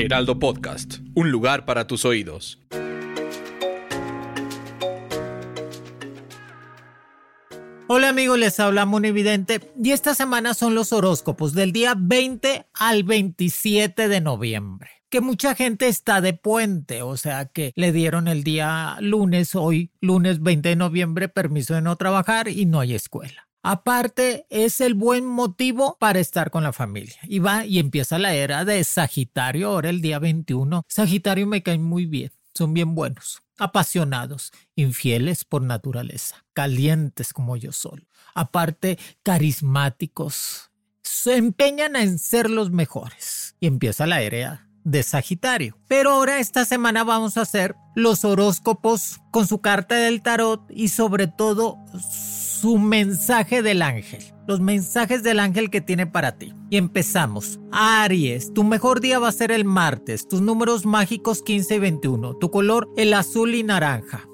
Heraldo Podcast, un lugar para tus oídos. Hola amigos, les habla Evidente y esta semana son los horóscopos del día 20 al 27 de noviembre. Que mucha gente está de puente, o sea que le dieron el día lunes, hoy lunes 20 de noviembre, permiso de no trabajar y no hay escuela. Aparte, es el buen motivo para estar con la familia. Y va y empieza la era de Sagitario, ahora el día 21. Sagitario me cae muy bien, son bien buenos apasionados, infieles por naturaleza, calientes como yo soy, aparte carismáticos, se empeñan en ser los mejores. Y empieza la era de Sagitario. Pero ahora esta semana vamos a hacer los horóscopos con su carta del tarot y sobre todo su mensaje del ángel. Los mensajes del ángel que tiene para ti. Y empezamos. Aries, tu mejor día va a ser el martes. Tus números mágicos 15 y 21. Tu color el azul y naranja.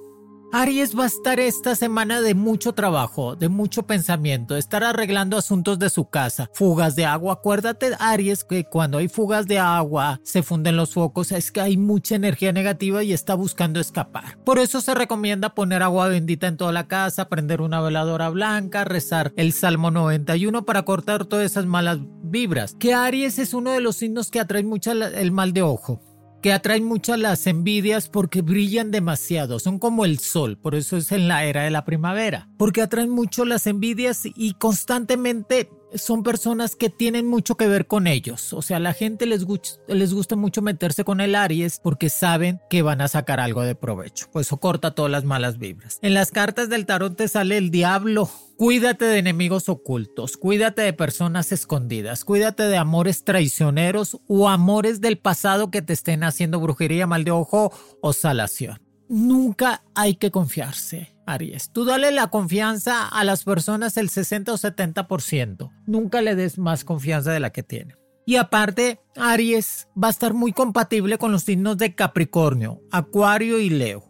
Aries va a estar esta semana de mucho trabajo, de mucho pensamiento, estar arreglando asuntos de su casa, fugas de agua. Acuérdate, Aries, que cuando hay fugas de agua, se funden los focos, es que hay mucha energía negativa y está buscando escapar. Por eso se recomienda poner agua bendita en toda la casa, prender una veladora blanca, rezar el Salmo 91 para cortar todas esas malas vibras. Que Aries es uno de los signos que atrae mucho el mal de ojo que atraen mucho las envidias porque brillan demasiado, son como el sol, por eso es en la era de la primavera, porque atraen mucho las envidias y constantemente son personas que tienen mucho que ver con ellos. O sea, a la gente les, gusta mucho meterse con el Aries porque saben que van a sacar algo de provecho. Pues eso corta todas las malas vibras. En las cartas del tarot te sale el diablo. Cuídate de enemigos ocultos, cuídate de personas escondidas, cuídate de amores traicioneros o amores del pasado que te estén haciendo brujería, mal de ojo o salación. Nunca hay que confiarse Aries. Tú dale la confianza a las personas el 60 o 70%. Nunca le des más confianza de la que tiene. Y aparte, Aries va a estar muy compatible con los signos de Capricornio, Acuario y Leo.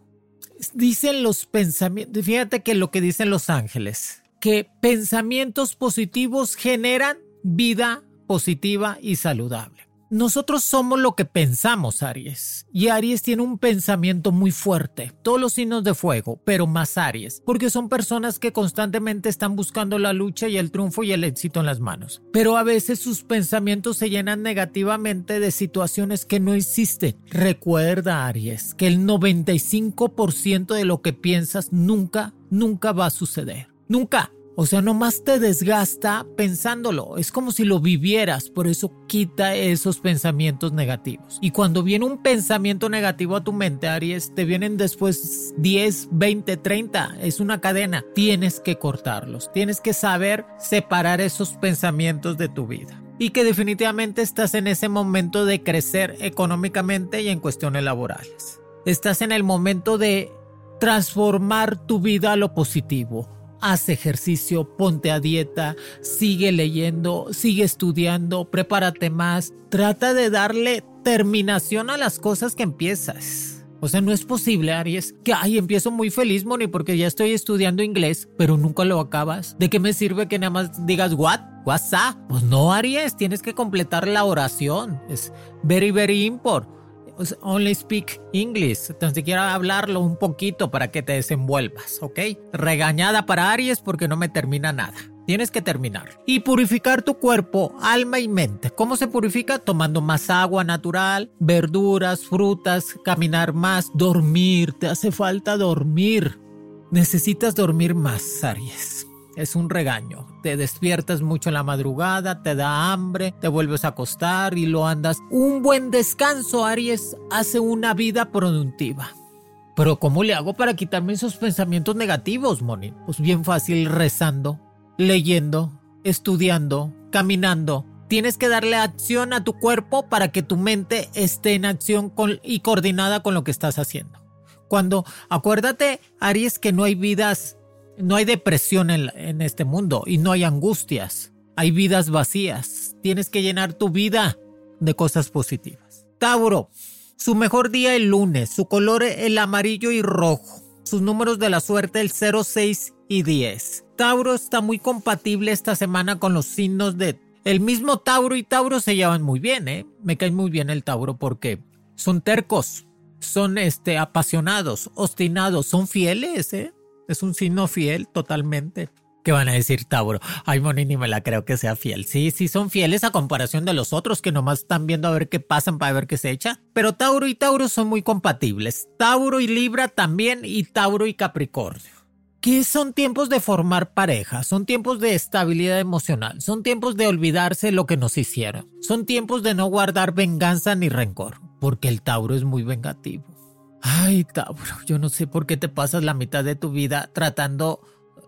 Dicen los pensamientos, fíjate que lo que dicen los ángeles, que pensamientos positivos generan vida positiva y saludable. Nosotros somos lo que pensamos, Aries. Y Aries tiene un pensamiento muy fuerte. Todos los signos de fuego, pero más Aries. Porque son personas que constantemente están buscando la lucha y el triunfo y el éxito en las manos. Pero a veces sus pensamientos se llenan negativamente de situaciones que no existen. Recuerda, Aries, que el 95% de lo que piensas nunca, nunca va a suceder. Nunca. O sea, nomás te desgasta pensándolo. Es como si lo vivieras. Por eso quita esos pensamientos negativos. Y cuando viene un pensamiento negativo a tu mente, Aries, te vienen después 10, 20, 30. Es una cadena. Tienes que cortarlos. Tienes que saber separar esos pensamientos de tu vida. Y que definitivamente estás en ese momento de crecer económicamente y en cuestiones laborales. Estás en el momento de transformar tu vida a lo positivo haz ejercicio, ponte a dieta, sigue leyendo, sigue estudiando, prepárate más, trata de darle terminación a las cosas que empiezas. O sea, no es posible, Aries, que ay, empiezo muy feliz, Moni, porque ya estoy estudiando inglés, pero nunca lo acabas. ¿De qué me sirve que nada más digas what? What's up? Pues no, Aries, tienes que completar la oración. Es very, very important only speak English, tan siquiera hablarlo un poquito para que te desenvuelvas, ¿ok? Regañada para Aries porque no me termina nada. Tienes que terminar. Y purificar tu cuerpo, alma y mente. ¿Cómo se purifica? Tomando más agua natural, verduras, frutas, caminar más, dormir. Te hace falta dormir. Necesitas dormir más, Aries es un regaño. Te despiertas mucho en la madrugada, te da hambre, te vuelves a acostar y lo andas. Un buen descanso, Aries, hace una vida productiva. Pero ¿cómo le hago para quitarme esos pensamientos negativos, Moni? Pues bien fácil rezando, leyendo, estudiando, caminando. Tienes que darle acción a tu cuerpo para que tu mente esté en acción y coordinada con lo que estás haciendo. Cuando, acuérdate, Aries, que no hay vidas, no hay depresión en, este mundo y no hay angustias. Hay vidas vacías. Tienes que llenar tu vida de cosas positivas. Tauro, su mejor día el lunes, su color el amarillo y rojo. Sus números de la suerte el 0, 6 y 10. Tauro está muy compatible esta semana con los signos de... El mismo Tauro y Tauro se llevan muy bien, ¿eh? Me cae muy bien el Tauro porque son tercos, son este, apasionados, obstinados, son fieles, ¿eh? Es un signo fiel totalmente. ¿Qué van a decir Tauro? Ay, Moni, ni me la creo que sea fiel. Sí, sí, son fieles a comparación de los otros que nomás están viendo a ver qué pasan para ver qué se echa. Pero Tauro y Tauro son muy compatibles. Tauro y Libra también y Tauro y Capricornio. ¿Qué son tiempos de formar pareja, son tiempos de estabilidad emocional, son tiempos de olvidarse lo que nos hicieron, son tiempos de no guardar venganza ni rencor, porque el Tauro es muy vengativo. Ay, Tauro, yo no sé por qué te pasas la mitad de tu vida tratando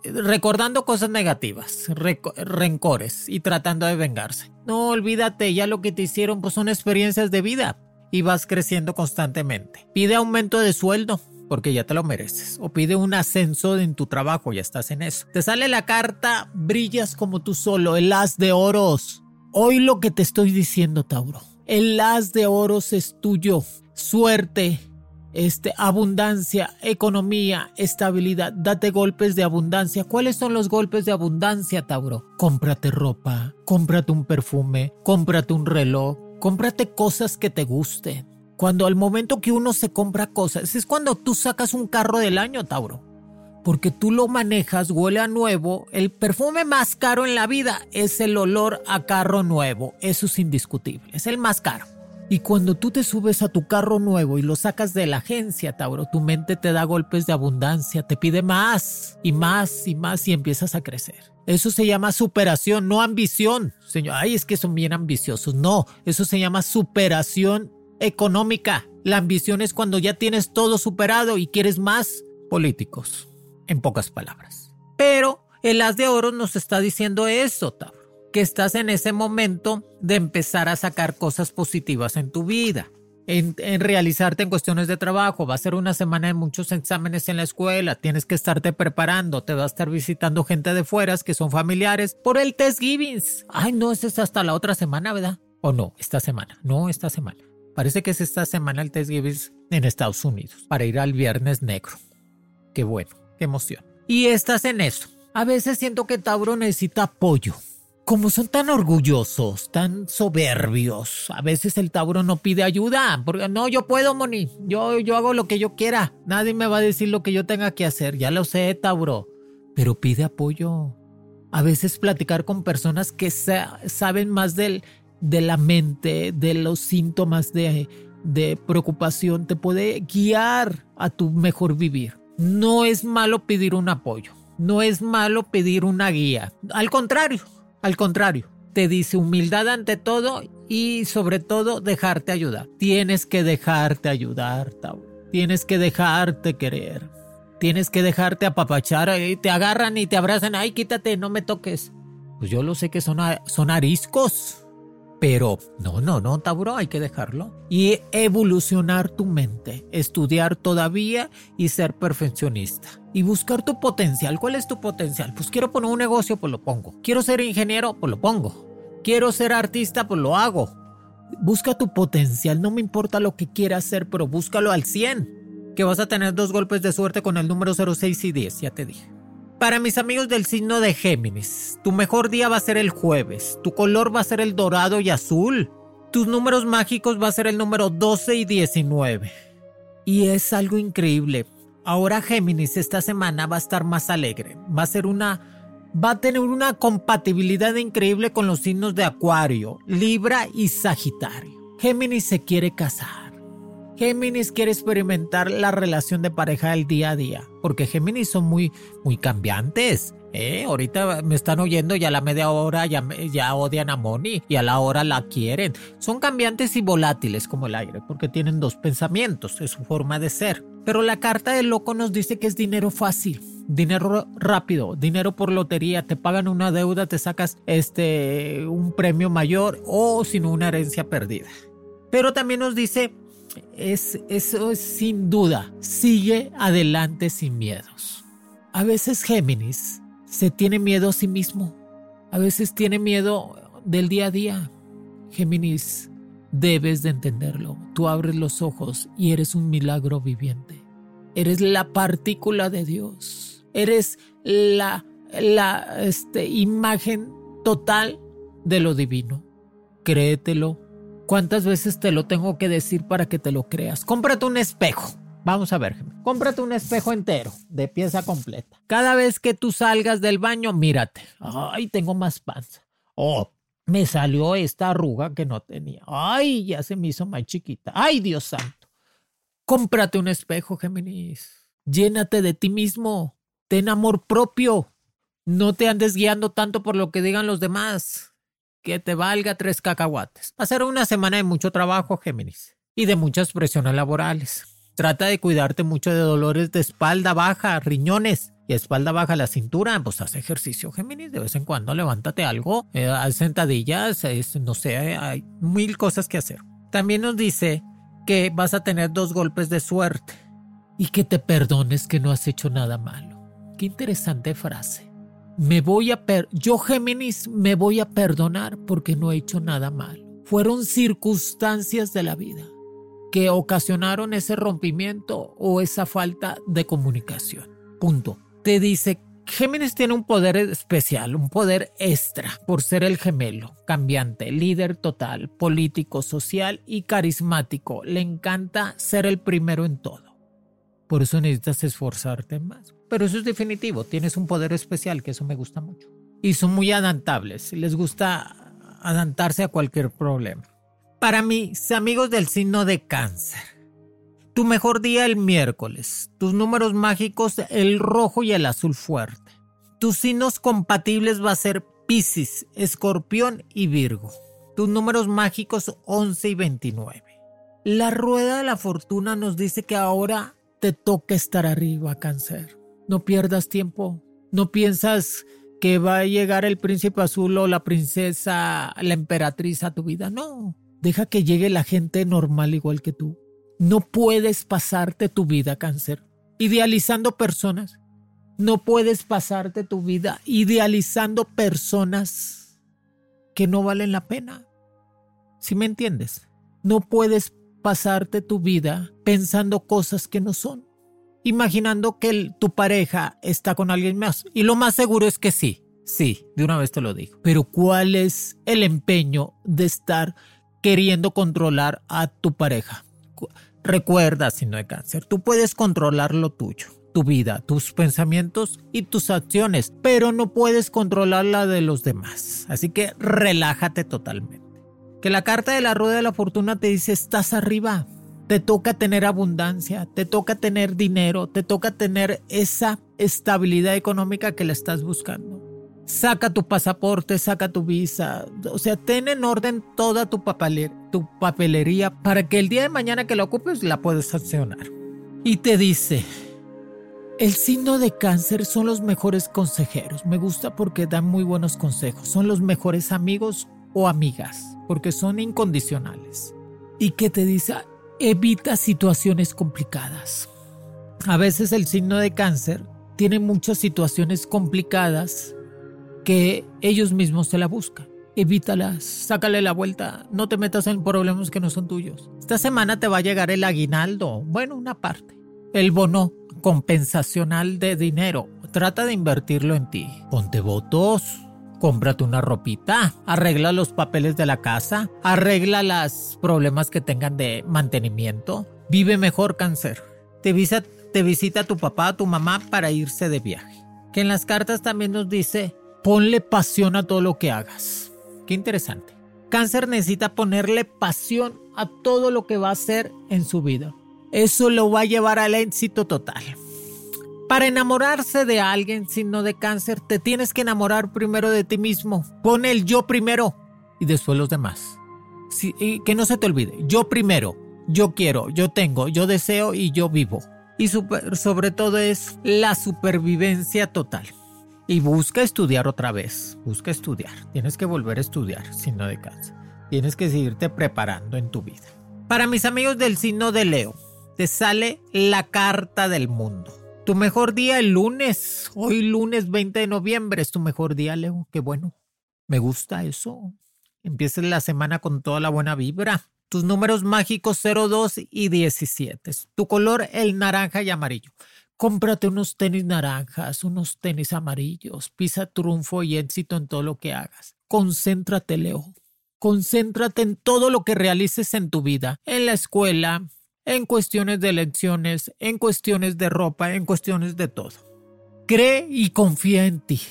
recordando cosas negativas, rencores y tratando de vengarse. No olvídate, ya lo que te hicieron pues son experiencias de vida y vas creciendo constantemente. Pide aumento de sueldo porque ya te lo mereces. O pide un ascenso en tu trabajo, ya estás en eso. Te sale la carta, brillas como tú solo, el as de oros. Hoy lo que te estoy diciendo, Tauro. El as de oros es tuyo. Suerte, este, abundancia, economía, estabilidad. Date golpes de abundancia. ¿Cuáles son los golpes de abundancia, Tauro? Cómprate ropa, cómprate un perfume, cómprate un reloj, cómprate cosas que te gusten. Cuando al momento que uno se compra cosas, es cuando tú sacas un carro del año, Tauro. Porque tú lo manejas, huele a nuevo. El perfume más caro en la vida es el olor a carro nuevo. Eso es indiscutible. Es el más caro. Y cuando tú te subes a tu carro nuevo y lo sacas de la agencia, Tauro, tu mente te da golpes de abundancia, te pide más y más y más y empiezas a crecer. Eso se llama superación, no ambición. Señor, ay, es que son bien ambiciosos. No, eso se llama superación económica. La ambición es cuando ya tienes todo superado y quieres más políticos, en pocas palabras. Pero el as de oro nos está diciendo eso, Tauro que estás en ese momento de empezar a sacar cosas positivas en tu vida. En, realizarte en cuestiones de trabajo. Va a ser una semana de muchos exámenes en la escuela. Tienes que estarte preparando. Te va a estar visitando gente de fueras que son familiares por el test givings. Ay, no, ese es hasta la otra semana, ¿verdad? O no, esta semana. No, esta semana. Parece que es esta semana el test givings en Estados Unidos para ir al viernes negro. Qué bueno, qué emoción. Y estás en eso. A veces siento que Tauro necesita apoyo como son tan orgullosos, tan soberbios, a veces el Tauro no pide ayuda, porque no, yo puedo, Moni, yo, yo hago lo que yo quiera, nadie me va a decir lo que yo tenga que hacer, ya lo sé, Tauro, pero pide apoyo. A veces platicar con personas que saben más del, de la mente, de los síntomas de, de preocupación, te puede guiar a tu mejor vivir. No es malo pedir un apoyo, no es malo pedir una guía, al contrario al contrario, te dice humildad ante todo y sobre todo dejarte ayudar. Tienes que dejarte ayudar, Tauro. Tienes que dejarte querer. Tienes que dejarte apapachar. Y te agarran y te abrazan. Ay, quítate, no me toques. Pues yo lo sé que son, son ariscos. Pero no, no, no, Tauro, hay que dejarlo. Y evolucionar tu mente, estudiar todavía y ser perfeccionista. Y buscar tu potencial. ¿Cuál es tu potencial? Pues quiero poner un negocio, pues lo pongo. Quiero ser ingeniero, pues lo pongo. Quiero ser artista, pues lo hago. Busca tu potencial, no me importa lo que quieras hacer, pero búscalo al 100. Que vas a tener dos golpes de suerte con el número 06 y 10, ya te dije. Para mis amigos del signo de Géminis, tu mejor día va a ser el jueves, tu color va a ser el dorado y azul, tus números mágicos va a ser el número 12 y 19. Y es algo increíble. Ahora Géminis esta semana va a estar más alegre, va a ser una va a tener una compatibilidad increíble con los signos de Acuario, Libra y Sagitario. Géminis se quiere casar. Géminis quiere experimentar la relación de pareja del día a día, porque Géminis son muy, muy cambiantes. ¿eh? Ahorita me están oyendo y a la media hora ya, ya odian a Moni y a la hora la quieren. Son cambiantes y volátiles como el aire, porque tienen dos pensamientos, es su forma de ser Pero la carta del loco nos dice que es dinero fácil, dinero rápido, dinero por lotería, te pagan una deuda, te sacas este un premio mayor o sino una herencia perdida. Pero también nos dice es eso es sin duda, sigue adelante sin miedos. A veces Géminis se tiene miedo a sí mismo. A veces tiene miedo del día a día. Géminis, debes de entenderlo. Tú abres los ojos y eres un milagro viviente. Eres la partícula de Dios. Eres la, la este, imagen total de lo divino. Créetelo. ¿Cuántas veces te lo tengo que decir para que te lo creas? Cómprate un espejo. Vamos a ver, cómprate un espejo entero, de pieza completa. Cada vez que tú salgas del baño, mírate. Ay, tengo más panza. Oh, me salió esta arruga que no tenía. Ay, ya se me hizo más chiquita. Ay, Dios santo. Cómprate un espejo, Géminis. Llénate de ti mismo. Ten amor propio. No te andes guiando tanto por lo que digan los demás. Que te valga tres cacahuates. Ser una semana de mucho trabajo, Géminis. Y de muchas presiones laborales. Trata de cuidarte mucho de dolores de espalda baja, riñones y espalda baja, la cintura. Pues haz ejercicio, Géminis. De vez en cuando levántate algo, eh, haz sentadillas, no sé, hay mil cosas que hacer. También nos dice que vas a tener dos golpes de suerte y que te perdones que no has hecho nada malo. Qué interesante frase. Me voy a per yo Géminis me voy a perdonar porque no he hecho nada malo. Fueron circunstancias de la vida que ocasionaron ese rompimiento o esa falta de comunicación. Punto. Te dice, Géminis tiene un poder especial, un poder extra por ser el gemelo, cambiante, líder total, político, social y carismático. Le encanta ser el primero en todo. Por eso necesitas esforzarte más. Pero eso es definitivo, tienes un poder especial, que eso me gusta mucho. Y son muy adaptables, les gusta adaptarse a cualquier problema. Para mis amigos del signo de cáncer, tu mejor día el miércoles, tus números mágicos el rojo y el azul fuerte. Tus signos compatibles va a ser Pisces, Escorpión y Virgo. Tus números mágicos 11 y 29. La rueda de la fortuna nos dice que ahora te toca estar arriba, cáncer. No pierdas tiempo. No piensas que va a llegar el príncipe azul o la princesa, la emperatriz a tu vida. No, Deja que llegue la gente normal igual que tú. No puedes pasarte tu vida cáncer idealizando personas. No puedes pasarte tu vida idealizando personas que no valen la pena. ¿Sí me entiendes? No puedes pasarte tu vida pensando cosas que no son. Imaginando que tu pareja está con alguien más. Y lo más seguro es que sí. Sí, de una vez te lo digo. Pero ¿cuál es el empeño de estar queriendo controlar a tu pareja. Recuerda, si no hay cáncer, tú puedes controlar lo tuyo, tu vida, tus pensamientos y tus acciones, pero no puedes controlar la de los demás. Así que relájate totalmente. Que la carta de la rueda de la fortuna te dice, estás arriba, te toca tener abundancia, te toca tener dinero, te toca tener esa estabilidad económica que le estás buscando saca tu pasaporte, saca tu visa, o sea, ten en orden toda tu, papelería para que el día de mañana que la ocupes la puedas accionar. Y te dice, el signo de cáncer son los mejores consejeros. Me gusta porque dan muy buenos consejos. Son los mejores amigos o amigas porque son incondicionales. Y que te dice, evita situaciones complicadas. A veces el signo de cáncer tiene muchas situaciones complicadas que ellos mismos se la buscan. Evítalas, sácale la vuelta, no te metas en problemas que no son tuyos. Esta semana te va a llegar el aguinaldo, bueno, una parte. El bono compensacional de dinero. Trata de invertirlo en ti. Ponte votos, cómprate una ropita, arregla los papeles de la casa, arregla los problemas que tengan de mantenimiento. Vive mejor cáncer. Te visita, te visita tu papá, tu mamá para irse de viaje. Que en las cartas también nos dice Ponle pasión a todo lo que hagas. Qué interesante. Cáncer necesita ponerle pasión a todo lo que va a hacer en su vida. Eso lo va a llevar al éxito total. Para enamorarse de alguien signo de cáncer, te tienes que enamorar primero de ti mismo. Pon el yo primero y después los demás. y que no se te olvide, yo primero, yo quiero, yo tengo, yo deseo y yo vivo. y sobre todo es la supervivencia total. Y busca estudiar otra vez, busca estudiar. Tienes que volver a estudiar, si no de casa. Tienes que seguirte preparando en tu vida. Para mis amigos del signo de Leo, te sale la carta del mundo. Tu mejor día el lunes, hoy lunes 20 de noviembre es tu mejor día, Leo. Qué bueno. Me gusta eso. Empieces la semana con toda la buena vibra. Tus números mágicos 02 y 17. Tu color el naranja y amarillo. Cómprate unos tenis naranjas, unos tenis amarillos. Pisa triunfo y éxito en todo lo que hagas. Concéntrate, Leo. Concéntrate en todo lo que realices en tu vida, en la escuela, en cuestiones de elecciones, en cuestiones de ropa, en cuestiones de todo. Cree y confía en ti.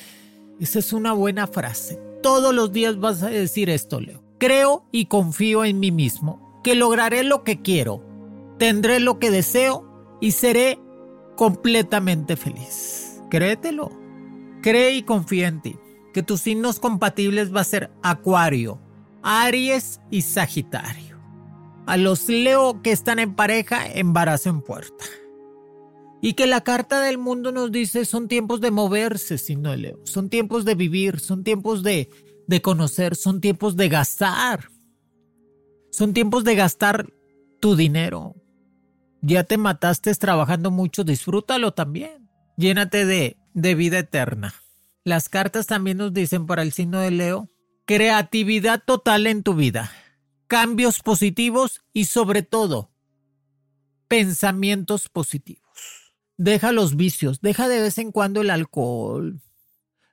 Esa es una buena frase. Todos los días vas a decir esto, Leo. Creo y confío en mí mismo, que lograré lo que quiero, tendré lo que deseo y seré completamente feliz. Créetelo. Cree y confía en ti, que tus signos compatibles va a ser Acuario, Aries y Sagitario. A los Leo que están en pareja, embarazo en puerta. Y que la carta del mundo nos dice son tiempos de moverse, signo de Leo. Son tiempos de vivir, son tiempos de, de conocer, son tiempos de gastar. Son tiempos de gastar tu dinero. Ya te mataste trabajando mucho, disfrútalo también. Llénate de, de vida eterna. Las cartas también nos dicen para el signo de Leo creatividad total en tu vida, cambios positivos y sobre todo pensamientos positivos. Deja los vicios, deja de vez en cuando el alcohol,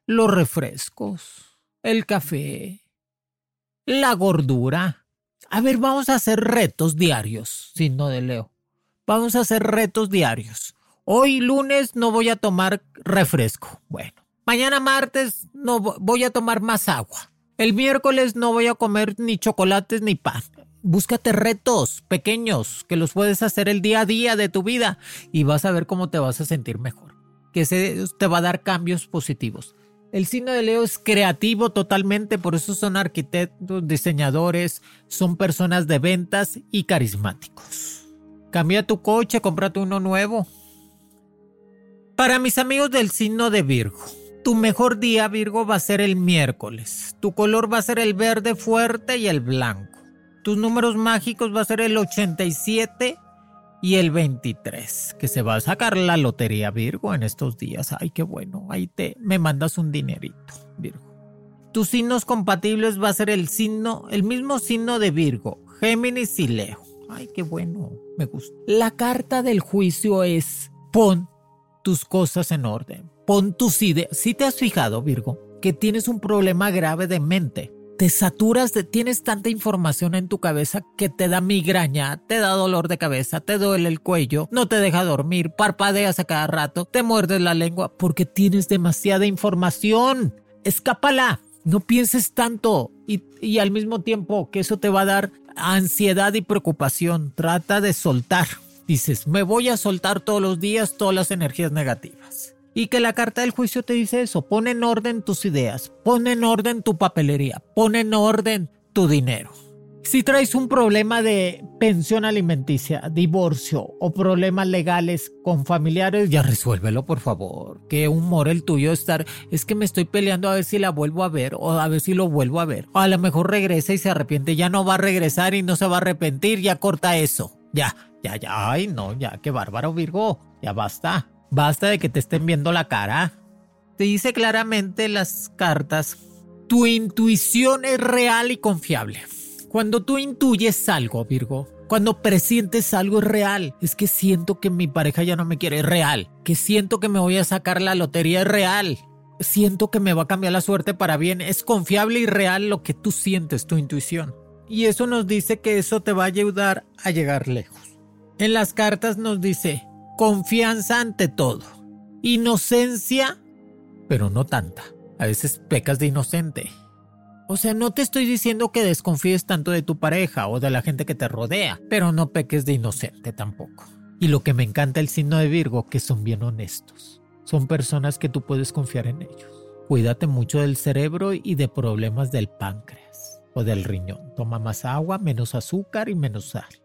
los refrescos, el café, la gordura. A ver, vamos a hacer retos diarios, signo de Leo. Vamos a hacer retos diarios. Hoy lunes no voy a tomar refresco. Bueno, mañana martes no voy a tomar más agua. El miércoles no voy a comer ni chocolates ni pan. Búscate retos pequeños que los puedes hacer el día a día de tu vida y vas a ver cómo te vas a sentir mejor. Que se te va a dar cambios positivos. El signo de Leo es creativo totalmente, por eso son arquitectos, diseñadores, son personas de ventas y carismáticos. Cambia tu coche, cómprate uno nuevo. Para mis amigos del signo de Virgo, tu mejor día, Virgo, va a ser el miércoles. Tu color va a ser el verde fuerte y el blanco. Tus números mágicos va a ser el 87 y el 23, que se va a sacar la lotería, Virgo, en estos días. Ay, qué bueno. Ahí te me mandas un dinerito, Virgo. Tus signos compatibles va a ser el signo, el mismo signo de Virgo, Géminis y Leo. Ay, qué bueno, me gusta. La carta del juicio es pon tus cosas en orden Pon tus ideas. Si te has fijado, Virgo, que tienes un problema grave de mente. Te saturas de, tienes tanta información en tu cabeza que te da migraña, te da dolor de cabeza, te duele el cuello, no te deja dormir, parpadeas a cada rato, te muerdes la lengua porque tienes demasiada información. Escápala, no pienses tanto y, y al mismo tiempo que eso te va a dar ansiedad y preocupación. Trata de soltar. Dices, me voy a soltar todos los días todas las energías negativas. Y que la carta del juicio te dice eso, pon en orden tus ideas, pon en orden tu papelería, pon en orden tu dinero. Si traes un problema de pensión alimenticia, divorcio o problemas legales con familiares, ya resuélvelo por favor. Qué humor el tuyo estar, es que me estoy peleando a ver si la vuelvo a ver o a ver si lo vuelvo a ver. O a lo mejor regresa y se arrepiente, ya no va a regresar y no se va a arrepentir, ya corta eso. Ya, ya, ya, ay no, ya, qué bárbaro Virgo, ya basta. Basta de que te estén viendo la cara. Te dice claramente las cartas, tu intuición es real y confiable. Cuando tú intuyes algo, Virgo, cuando presientes algo es real. Es que siento que mi pareja ya no me quiere, es real. Que siento que me voy a sacar la lotería, es real. Siento que me va a cambiar la suerte para bien. Es confiable y real lo que tú sientes, tu intuición. Y eso nos dice que eso te va a ayudar a llegar lejos. En las cartas nos dice, Confianza ante todo. Inocencia, pero no tanta. A veces pecas de inocente. O sea, no te estoy diciendo que desconfíes tanto de tu pareja o de la gente que te rodea, pero no peques de inocente tampoco. Y lo que me encanta el signo de Virgo, que son bien honestos. Son personas que tú puedes confiar en ellos. Cuídate mucho del cerebro y de problemas del páncreas o del riñón. Toma más agua, menos azúcar y menos sal.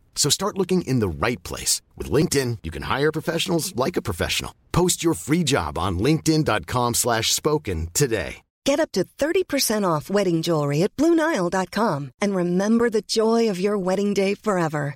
So start looking in the right place. With LinkedIn, you can hire professionals like a professional. Post your free job on linkedin.com slash spoken today. Get up to 30% off wedding jewelry at BlueNile.com and remember the joy of your wedding day forever.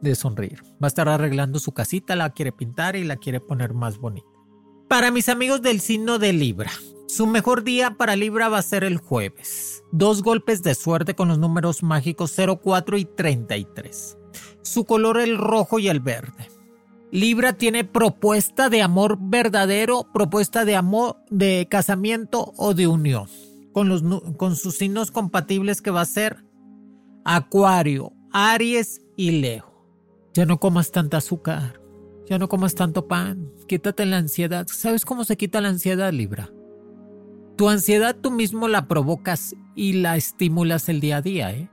De sonreír. Va a estar arreglando su casita, la quiere pintar y la quiere poner más bonita. Para mis amigos del signo de Libra, su mejor día para Libra va a ser el jueves. Dos golpes de suerte con los números mágicos 04 y 33. Su color el rojo y el verde. Libra tiene propuesta de amor verdadero, propuesta de amor de casamiento o de unión. Con, los, con sus signos compatibles que va a ser Acuario, Aries y Leo. Ya no comas tanta azúcar. Ya no comas tanto pan. Quítate la ansiedad. ¿Sabes cómo se quita la ansiedad, Libra? Tu ansiedad tú mismo la provocas y la estimulas el día a día, ¿eh?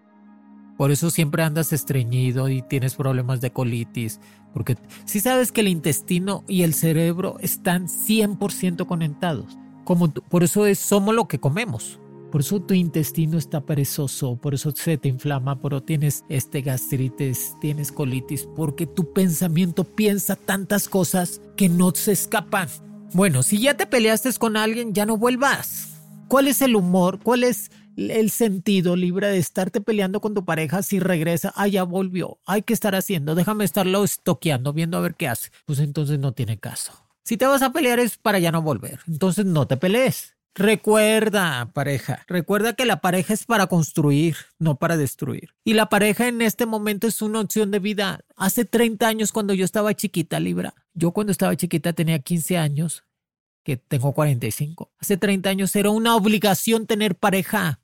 Por eso siempre andas estreñido y tienes problemas de colitis. Porque si sabes que el intestino y el cerebro están 100% conectados. Como por eso es, somos lo que comemos. Por eso tu intestino está perezoso, por eso se te inflama, por eso tienes este gastritis, tienes colitis, porque tu pensamiento piensa tantas cosas que no se escapan. Bueno, si ya te peleaste con alguien, ya no vuelvas. ¿Cuál es el humor? ¿Cuál es el sentido libre de estarte peleando con tu pareja si regresa? Ah, ya volvió. Hay que estar haciendo. Déjame estarlo estoqueando, viendo a ver qué hace. Pues entonces no tiene caso. Si te vas a pelear es para ya no volver. Entonces no te pelees. Recuerda, pareja, recuerda que la pareja es para construir, no para destruir. Y la pareja en este momento es una opción de vida. Hace 30 años cuando yo estaba chiquita, Libra, yo cuando estaba chiquita tenía 15 años, que tengo 45. Hace 30 años era una obligación tener pareja.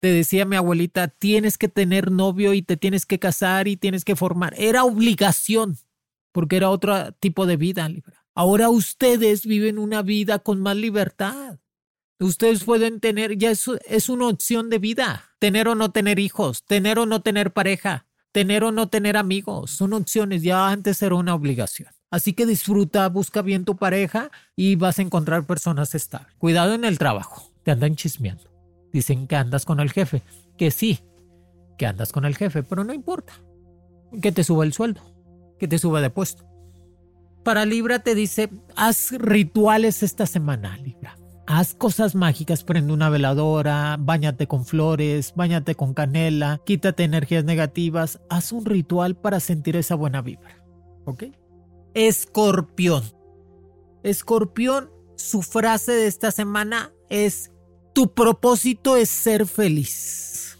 Te decía mi abuelita, tienes que tener novio y te tienes que casar y tienes que formar. Era obligación, porque era otro tipo de vida, Libra. Ahora ustedes viven una vida con más libertad. Ustedes pueden tener, ya es, es una opción de vida, tener o no tener hijos, tener o no tener pareja, tener o no tener amigos, son opciones, ya antes era una obligación. Así que disfruta, busca bien tu pareja y vas a encontrar personas estables. Cuidado en el trabajo, te andan chismeando. Dicen que andas con el jefe, que sí, que andas con el jefe, pero no importa. Que te suba el sueldo, que te suba de puesto. Para Libra te dice, haz rituales esta semana, Libra. Haz cosas mágicas, prende una veladora, bañate con flores, bañate con canela, quítate energías negativas, haz un ritual para sentir esa buena vibra. ¿Ok? Escorpión. Escorpión, su frase de esta semana es, tu propósito es ser feliz.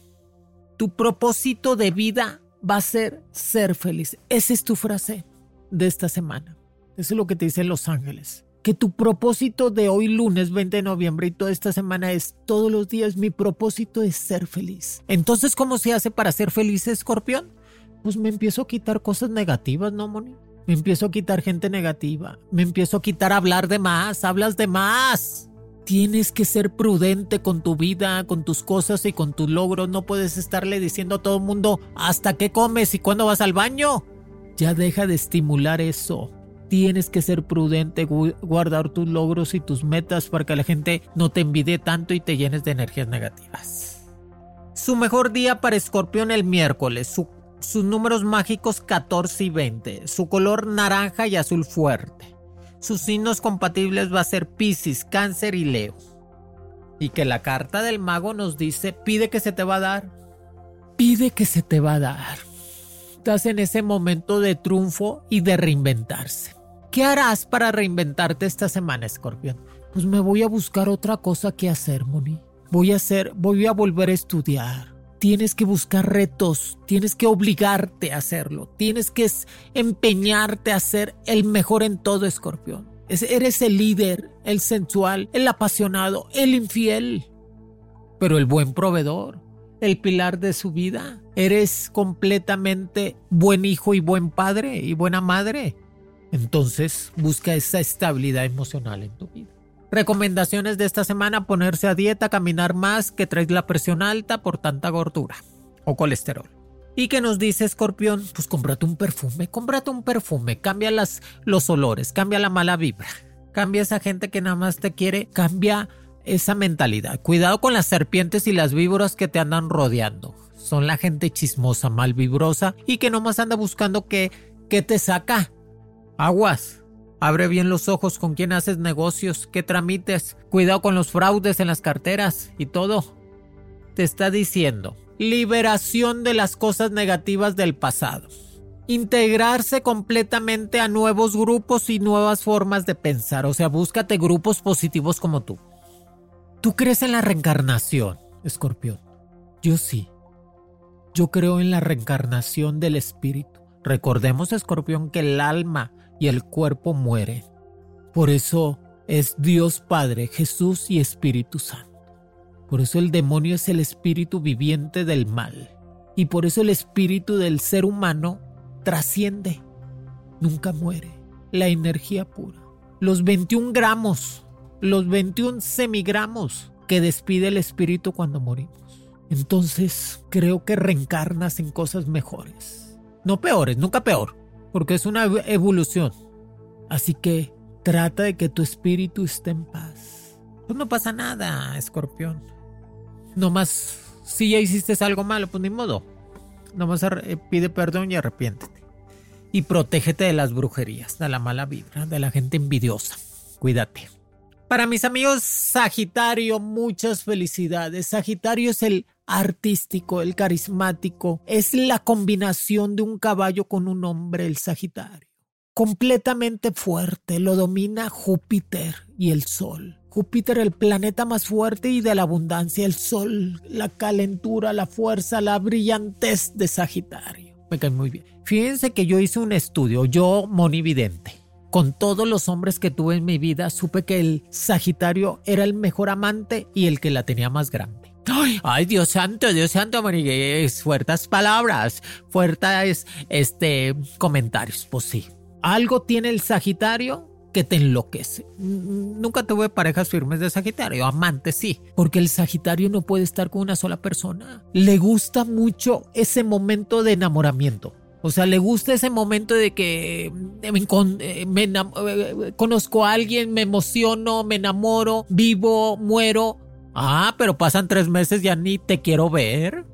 Tu propósito de vida va a ser ser feliz. Esa es tu frase de esta semana. Eso es lo que te dicen los ángeles que tu propósito de hoy lunes 20 de noviembre y toda esta semana es todos los días mi propósito es ser feliz. Entonces, ¿cómo se hace para ser feliz, escorpión? Pues me empiezo a quitar cosas negativas, ¿no, Moni? Me empiezo a quitar gente negativa. Me empiezo a quitar hablar de más. Hablas de más. Tienes que ser prudente con tu vida, con tus cosas y con tus logros. No puedes estarle diciendo a todo el mundo hasta qué comes y cuándo vas al baño. Ya deja de estimular eso tienes que ser prudente, guardar tus logros y tus metas para que la gente no te envidie tanto y te llenes de energías negativas. Su mejor día para Escorpión el miércoles. sus números mágicos 14 y 20. Su color naranja y azul fuerte. Sus signos compatibles va a ser Pisces, Cáncer y Leo. Y que la carta del mago nos dice, pide que se te va a dar. Pide que se te va a dar. Estás en ese momento de triunfo y de reinventarse. ¿Qué harás para reinventarte esta semana, Escorpión? Pues me voy a buscar otra cosa que hacer, Moni. Voy a hacer, voy a volver a estudiar. Tienes que buscar retos, tienes que obligarte a hacerlo, tienes que empeñarte a ser el mejor en todo, Escorpión. Eres el líder, el sensual, el apasionado, el infiel, pero el buen proveedor, el pilar de su vida. Eres completamente buen hijo y buen padre y buena madre. Entonces busca esa estabilidad emocional en tu vida. Recomendaciones de esta semana, ponerse a dieta, caminar más, que traes la presión alta por tanta gordura o colesterol. ¿Y que nos dice Escorpión? Pues cómprate un perfume, cómprate un perfume, cambia las, los olores, cambia la mala vibra, cambia esa gente que nada más te quiere, cambia esa mentalidad. Cuidado con las serpientes y las víboras que te andan rodeando. Son la gente chismosa, mal vibrosa y que nomás anda buscando que, que te saca. Aguas. Abre bien los ojos con quién haces negocios, qué tramites. Cuidado con los fraudes en las carteras y todo. Te está diciendo, liberación de las cosas negativas del pasado. Integrarse completamente a nuevos grupos y nuevas formas de pensar. O sea, búscate grupos positivos como tú. ¿Tú crees en la reencarnación, escorpión? Yo sí. Yo creo en la reencarnación del espíritu. Recordemos, escorpión, que el alma y el cuerpo mueren. Por eso es Dios Padre, Jesús y Espíritu Santo. Por eso el demonio es el espíritu viviente del mal. Y por eso el espíritu del ser humano trasciende. Nunca muere. La energía pura. Los 21 gramos, los 21 semigramos que despide el espíritu cuando morimos. Entonces creo que reencarnas en cosas mejores. No peores, nunca peor, porque es una evolución. Así que trata de que tu espíritu esté en paz. Pues no pasa nada, escorpión. Nomás, si ya hiciste algo malo, pues ni modo. Nomás eh, pide perdón y arrepiéntete. Y protégete de las brujerías, de la mala vibra, de la gente envidiosa. Cuídate. Para mis amigos Sagitario, muchas felicidades. Sagitario es el artístico, el carismático. Es la combinación de un caballo con un hombre, el Sagitario. Completamente fuerte, lo domina Júpiter y el Sol. Júpiter, el planeta más fuerte y de la abundancia, el sol, la calentura, la fuerza, la brillantez de Sagitario. Me cae muy bien. Fíjense que yo hice un estudio, yo monividente. Con todos los hombres que tuve en mi vida, supe que el Sagitario era el mejor amante y el que la tenía más grande. Ay, Dios santo, Dios santo, es fuertes palabras, fuertes este, comentarios. Pues sí, algo tiene el Sagitario que te enloquece. Nunca tuve parejas firmes de Sagitario, amantes sí, porque el Sagitario no puede estar con una sola persona. Le gusta mucho ese momento de enamoramiento. O sea, le gusta ese momento de que me, me, eh, conozco a alguien, me emociono, me enamoro, vivo, muero. Ah, pero pasan tres meses, ya ni te quiero ver.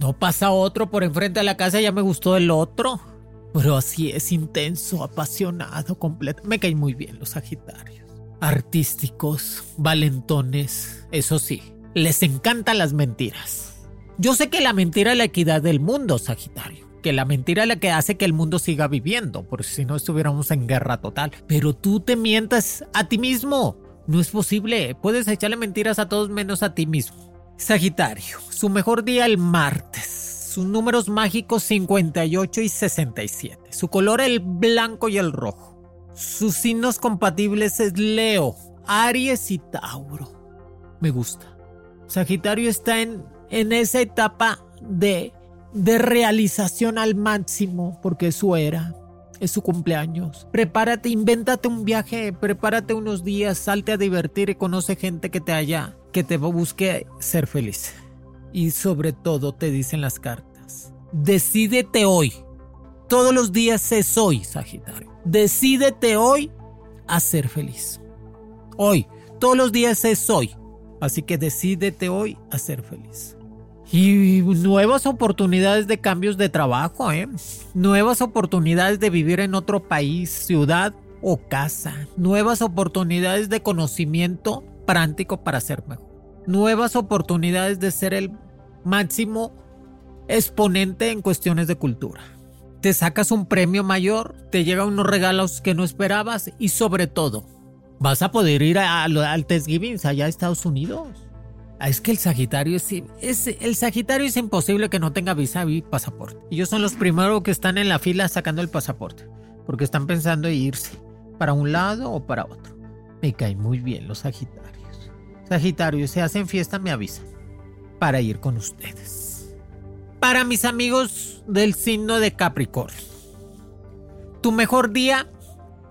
No pasa otro por enfrente de la casa, ya me gustó el otro. Pero así es intenso, apasionado, completo. Me caen muy bien los Sagitarios. Artísticos, valentones, eso sí, les encantan las mentiras. Yo sé que la mentira es la equidad del mundo, Sagitario. Que la mentira es la que hace que el mundo siga viviendo, porque si no estuviéramos en guerra total. Pero tú te mientas a ti mismo. No es posible. Puedes echarle mentiras a todos menos a ti mismo. Sagitario, su mejor día el martes sus números mágicos 58 y 67. Su color el blanco y el rojo. Sus signos compatibles es Leo, Aries y Tauro. Me gusta. Sagitario está en, en esa etapa de, de realización al máximo porque es su era. Es su cumpleaños. Prepárate, invéntate un viaje, prepárate unos días, salte a divertir y conoce gente que te haya, que te busque ser feliz. Y sobre todo te dicen las cartas, decídete hoy. Todos los días es hoy, Sagitario. Decídete hoy a ser feliz. Hoy, todos los días es hoy. Así que decídete hoy a ser feliz. Y nuevas oportunidades de cambios de trabajo, ¿eh? Nuevas oportunidades de vivir en otro país, ciudad o casa. Nuevas oportunidades de conocimiento práctico para ser mejor. Nuevas oportunidades de ser el máximo exponente en cuestiones de cultura. Te sacas un premio mayor, te llegan unos regalos que no esperabas y sobre todo, vas a poder ir al Thanksgiving allá a Estados Unidos. Ah, es que el Sagitario es, imposible que no tenga visa y pasaporte. Ellos son los primeros que están en la fila sacando el pasaporte, porque están pensando en irse para un lado o para otro. Me caen muy bien los Sagitarios. Sagitarios, se hacen fiesta, me avisan para ir con ustedes. Para mis amigos del signo de Capricornio, tu mejor día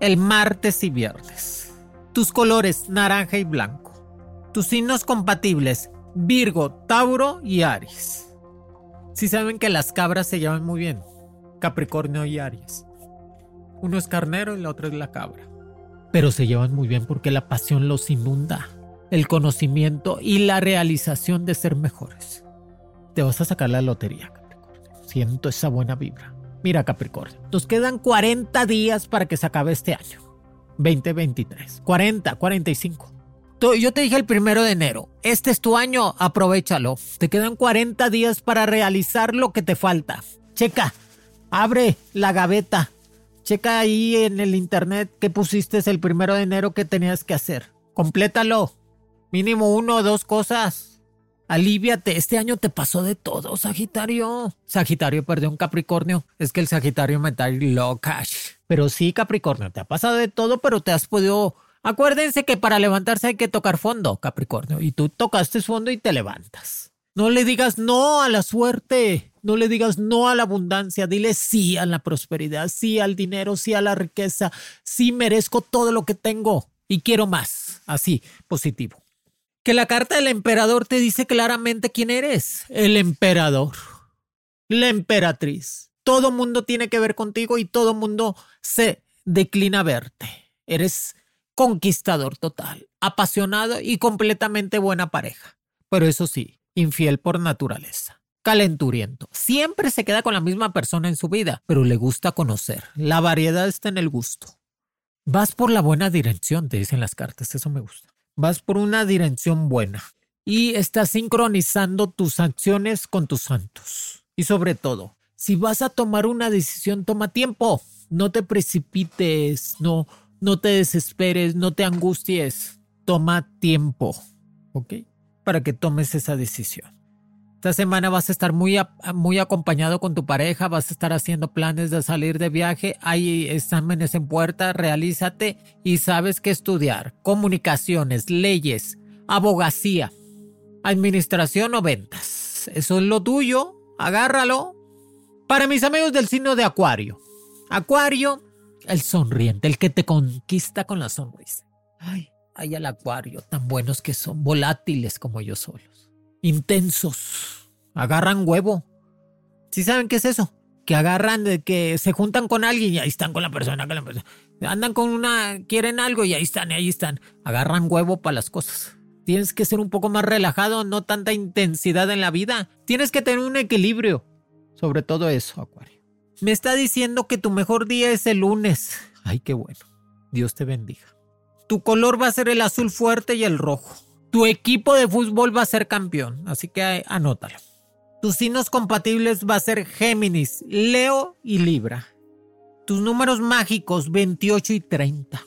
el martes y viernes. Tus colores naranja y blanco. Tus signos compatibles, Virgo, Tauro y Aries. Si saben que las cabras se llevan muy bien, Capricornio y Aries. Uno es carnero y el otro es la cabra. Pero se llevan muy bien porque la pasión los inunda, el conocimiento y la realización de ser mejores. Te vas a sacar la lotería, Capricornio. Siento esa buena vibra. Mira, Capricornio, nos quedan 40 días para que se acabe este año. 2023. 40, 45 yo te dije el primero de enero, este es tu año, aprovechalo. Te quedan 40 días para realizar lo que te falta. Checa, abre la gaveta. Checa ahí en el internet que pusiste el primero de enero que tenías que hacer. Complétalo. Mínimo uno o dos cosas. Alíviate, este año te pasó de todo, Sagitario. Sagitario perdió un Capricornio. Es que el Sagitario me trae cash. Pero sí, Capricornio, te ha pasado de todo, pero te has podido Acuérdense que para levantarse hay que tocar fondo, Capricornio, y tú tocaste fondo y te levantas. No le digas no a la suerte, no le digas no a la abundancia, dile sí a la prosperidad, sí al dinero, sí a la riqueza, sí merezco todo lo que tengo y quiero más, así, positivo. Que la carta del emperador te dice claramente quién eres, el emperador, la emperatriz. Todo mundo tiene que ver contigo y todo mundo se declina verte. Eres conquistador total, apasionado y completamente buena pareja. Pero eso sí, infiel por naturaleza. Calenturiento. Siempre se queda con la misma persona en su vida, pero le gusta conocer. La variedad está en el gusto. Vas por la buena dirección, te dicen las cartas, eso me gusta. Vas por una dirección buena y estás sincronizando tus acciones con tus santos. Y sobre todo, si vas a tomar una decisión, toma tiempo. No te precipites, no, no te desesperes, no te angusties, toma tiempo, ¿ok? Para que tomes esa decisión. Esta semana vas a estar muy, muy acompañado con tu pareja, vas a estar haciendo planes de salir de viaje, hay exámenes en puerta, realízate y sabes qué estudiar. Comunicaciones, leyes, abogacía, administración o ventas. Eso es lo tuyo, agárralo. Para mis amigos del signo de Acuario. Acuario el sonriente, el que te conquista con la sonrisa. Ay, ay al acuario, tan buenos que son, volátiles como ellos solos. Intensos. Agarran huevo. ¿Sí saben qué es eso? Que agarran, de que se juntan con alguien y ahí están con la persona, con la persona. Andan con una, quieren algo y ahí están, y ahí están. Agarran huevo para las cosas. Tienes que ser un poco más relajado, no tanta intensidad en la vida. Tienes que tener un equilibrio. Sobre todo eso, Acuario. Me está diciendo que tu mejor día es el lunes. Ay, qué bueno. Dios te bendiga. Tu color va a ser el azul fuerte y el rojo. Tu equipo de fútbol va a ser campeón, así que anótalo. Tus signos compatibles va a ser Géminis, Leo y Libra. Tus números mágicos 28 y 30.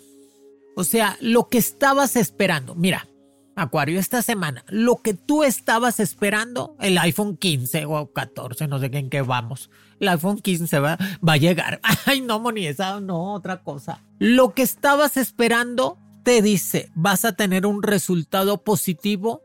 O sea, lo que estabas esperando. Mira, Acuario, esta semana, lo que tú estabas esperando, el iPhone 15 o 14, no sé en qué vamos, el iPhone 15 va, va a llegar. Ay, no, Moni, esa no, otra cosa. Lo que estabas esperando te dice, vas a tener un resultado positivo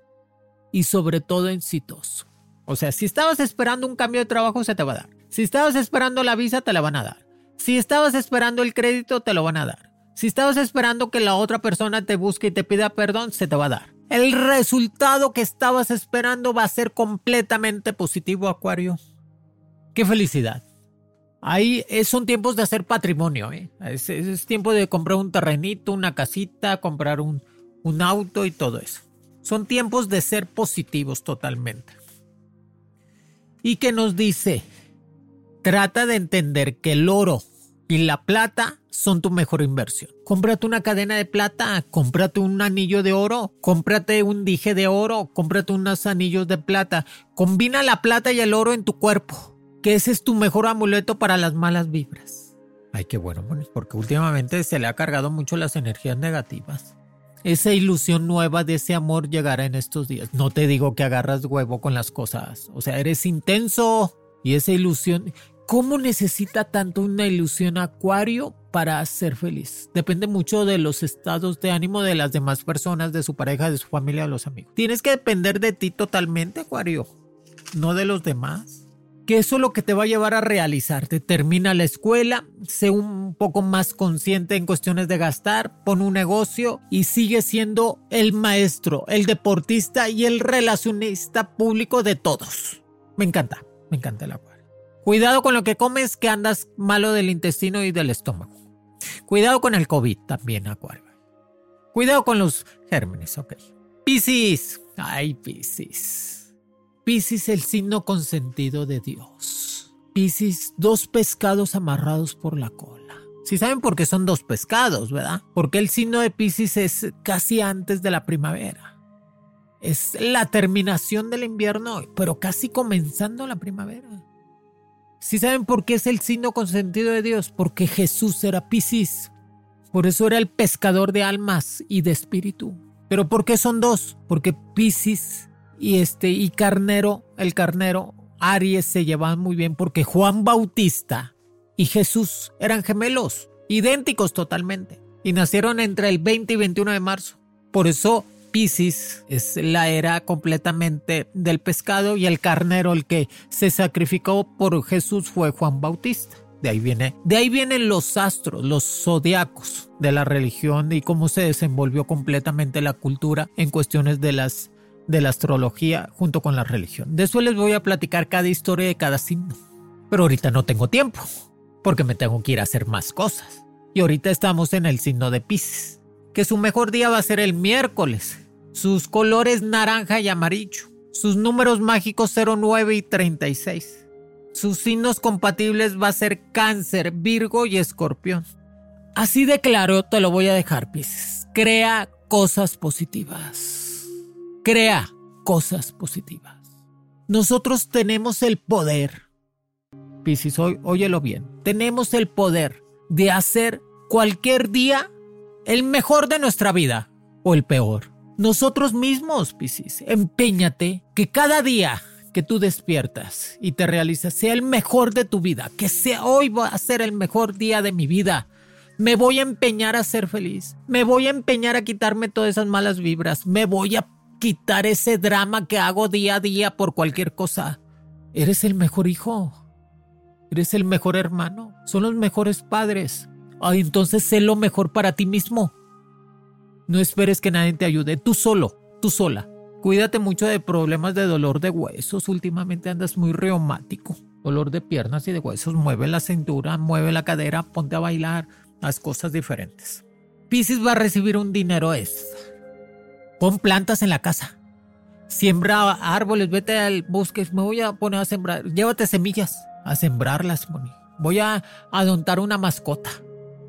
y sobre todo exitoso. O sea, si estabas esperando un cambio de trabajo, se te va a dar. Si estabas esperando la visa, te la van a dar. Si estabas esperando el crédito, te lo van a dar. Si estabas esperando que la otra persona te busque y te pida perdón, se te va a dar. El resultado que estabas esperando va a ser completamente positivo, Acuario. Qué felicidad. Ahí son tiempos de hacer patrimonio. ¿eh? Es, tiempo de comprar un terrenito, una casita, comprar un, un auto y todo eso. Son tiempos de ser positivos totalmente. y que nos dice, trata de entender que el oro y la plata son tu mejor inversión. Cómprate una cadena de plata, cómprate un anillo de oro, cómprate un dije de oro, cómprate unos anillos de plata. Combina la plata y el oro en tu cuerpo, que ese es tu mejor amuleto para las malas vibras. Ay, qué bueno, porque últimamente se le ha cargado mucho las energías negativas. Esa ilusión nueva de ese amor llegará en estos días. No te digo que agarras huevo con las cosas. O sea, eres intenso y esa ilusión. ¿Cómo necesita tanto una ilusión acuario para ser feliz? Depende mucho de los estados de ánimo de las demás personas, de su pareja, de su familia, de los amigos. Tienes que depender de ti totalmente, acuario, no de los demás que eso es lo que te va a llevar a realizarte. Termina la escuela, sé un poco más consciente en cuestiones de gastar, pon un negocio y sigue siendo el maestro, el deportista y el relacionista público de todos. Me encanta, me encanta el acuario. Cuidado con lo que comes que andas malo del intestino y del estómago. Cuidado con el COVID también, acuario. Cuidado con los gérmenes, ok. Piscis. Ay, Piscis. Piscis el signo consentido de Dios. Piscis, dos pescados amarrados por la cola. Si saben por qué son dos pescados, ¿verdad? Porque el signo de Piscis es casi antes de la primavera. Es la terminación del invierno, pero casi comenzando la primavera. Si saben por qué es el signo consentido de Dios, porque Jesús era Piscis. Por eso era el pescador de almas y de espíritu. Pero ¿por qué son dos? Porque Piscis y este y Carnero, el Carnero, Aries se llevaban muy bien porque Juan Bautista y Jesús eran gemelos, idénticos totalmente, y nacieron entre el 20 y 21 de marzo. Por eso Piscis es la era completamente del pescado y el carnero el que se sacrificó por Jesús fue Juan Bautista. De ahí viene, de ahí vienen los astros, los zodiacos de la religión y cómo se desenvolvió completamente la cultura en cuestiones de las de la astrología junto con la religión. De eso les voy a platicar cada historia de cada signo. Pero ahorita no tengo tiempo, porque me tengo que ir a hacer más cosas. Y ahorita estamos en el signo de Pisces, que su mejor día va a ser el miércoles. Sus colores naranja y amarillo. Sus números mágicos 09 y 36. Sus signos compatibles va a ser Cáncer, Virgo y Escorpión. Así de claro te lo voy a dejar, Pisces. Crea cosas positivas crea cosas positivas. Nosotros tenemos el poder, Piscis, óyelo bien, tenemos el poder de hacer cualquier día el mejor de nuestra vida o el peor. Nosotros mismos, Piscis, empeñate que cada día que tú despiertas y te realizas sea el mejor de tu vida, que sea hoy va a ser el mejor día de mi vida. Me voy a empeñar a ser feliz, me voy a empeñar a quitarme todas esas malas vibras, me voy a quitar ese drama que hago día a día por cualquier cosa. Eres el mejor hijo. Eres el mejor hermano. Son los mejores padres. Entonces sé lo mejor para ti mismo. No esperes que nadie te ayude. Tú solo, tú sola. Cuídate mucho de problemas de dolor de huesos. Últimamente andas muy reumático. Dolor de piernas y de huesos. Mueve la cintura, mueve la cadera, ponte a bailar. Haz cosas diferentes. Pisces va a recibir un dinero extra Pon plantas en la casa. Siembra árboles, vete al bosque. Me voy a poner a sembrar. Llévate semillas a sembrarlas, Moni. Voy a adoptar una mascota.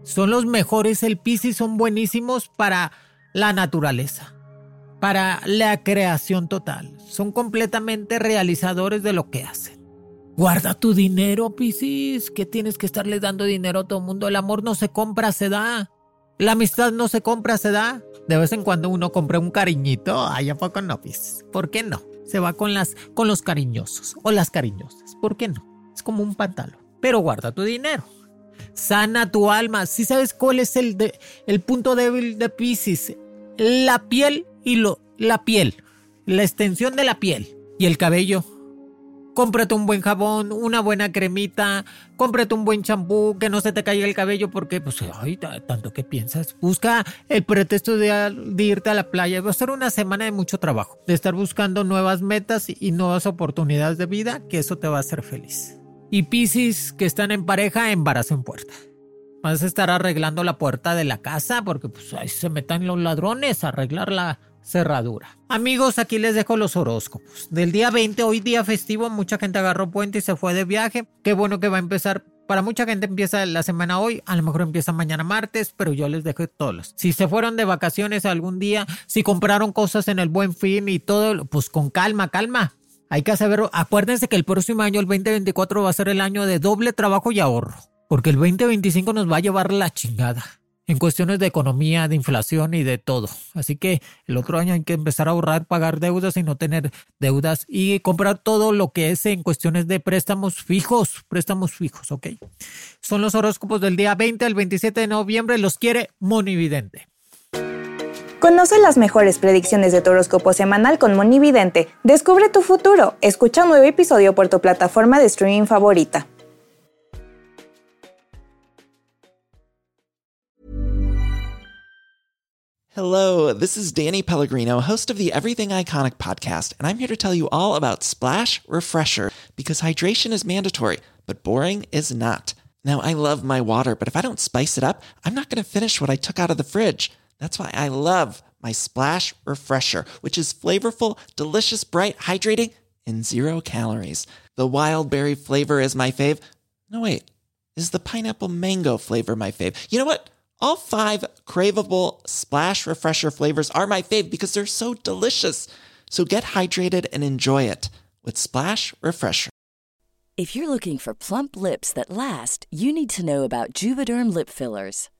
Son los mejores. El Piscis son buenísimos para la naturaleza, para la creación total. Son completamente realizadores de lo que hacen. Guarda tu dinero, Piscis. ¿Qué tienes que estarle dando dinero a todo el mundo? El amor no se compra, se da. La amistad no se compra, se da. De vez en cuando uno compra un cariñito, ay, ¿a poco no? Pues, ¿Por qué no? Se va con, las, con los cariñosos o las cariñosas. ¿Por qué no? Es como un pantalón. Pero guarda tu dinero. Sana tu alma. Si sabes cuál es el, de, el punto débil de Pisces, la piel y lo, la piel, la extensión de la piel y el cabello cómprate un buen jabón, una buena cremita, cómprate un buen champú, que no se te caiga el cabello porque, pues, ay, tanto que piensas. Busca el pretexto de, irte a la playa. Va a ser una semana de mucho trabajo, de estar buscando nuevas metas y nuevas oportunidades de vida, que eso te va a hacer feliz. Y Piscis, que están en pareja, embarazo en puerta. Vas a estar arreglando la puerta de la casa porque pues ahí se metan los ladrones a arreglar la cerradura. Amigos, aquí les dejo los horóscopos. Del día 20, hoy día festivo, mucha gente agarró puente y se fue de viaje. Qué bueno que va a empezar para mucha gente empieza la semana hoy, a lo mejor empieza mañana martes, pero yo les dejo todos. Si se fueron de vacaciones algún día, si compraron cosas en el buen fin y todo, pues con calma, calma. Hay que saber, acuérdense que el próximo año, el 2024, va a ser el año de doble trabajo y ahorro, porque el 2025 nos va a llevar la chingada en cuestiones de economía, de inflación y de todo. Así que el otro año hay que empezar a ahorrar, pagar deudas y no tener deudas y comprar todo lo que es en cuestiones de préstamos fijos, préstamos fijos, ¿ok? Son los horóscopos del día 20 al 27 de noviembre, los quiere Monividente. Conoce las mejores predicciones de tu horóscopo semanal con Monividente. Descubre tu futuro. Escucha un nuevo episodio por tu plataforma de streaming favorita. Hello, this is Danny Pellegrino, host of the Everything Iconic podcast, and I'm here to tell you all about Splash Refresher because hydration is mandatory, but boring is not. Now, I love my water, but if I don't spice it up, I'm not going to finish what I took out of the fridge. That's why I love my Splash Refresher, which is flavorful, delicious, bright, hydrating, and zero calories. The wild berry flavor is my fave. No, wait, is the pineapple mango flavor my fave? You know what? All five craveable splash refresher flavors are my fave because they're so delicious. So get hydrated and enjoy it with Splash Refresher. If you're looking for plump lips that last, you need to know about Juvederm lip fillers.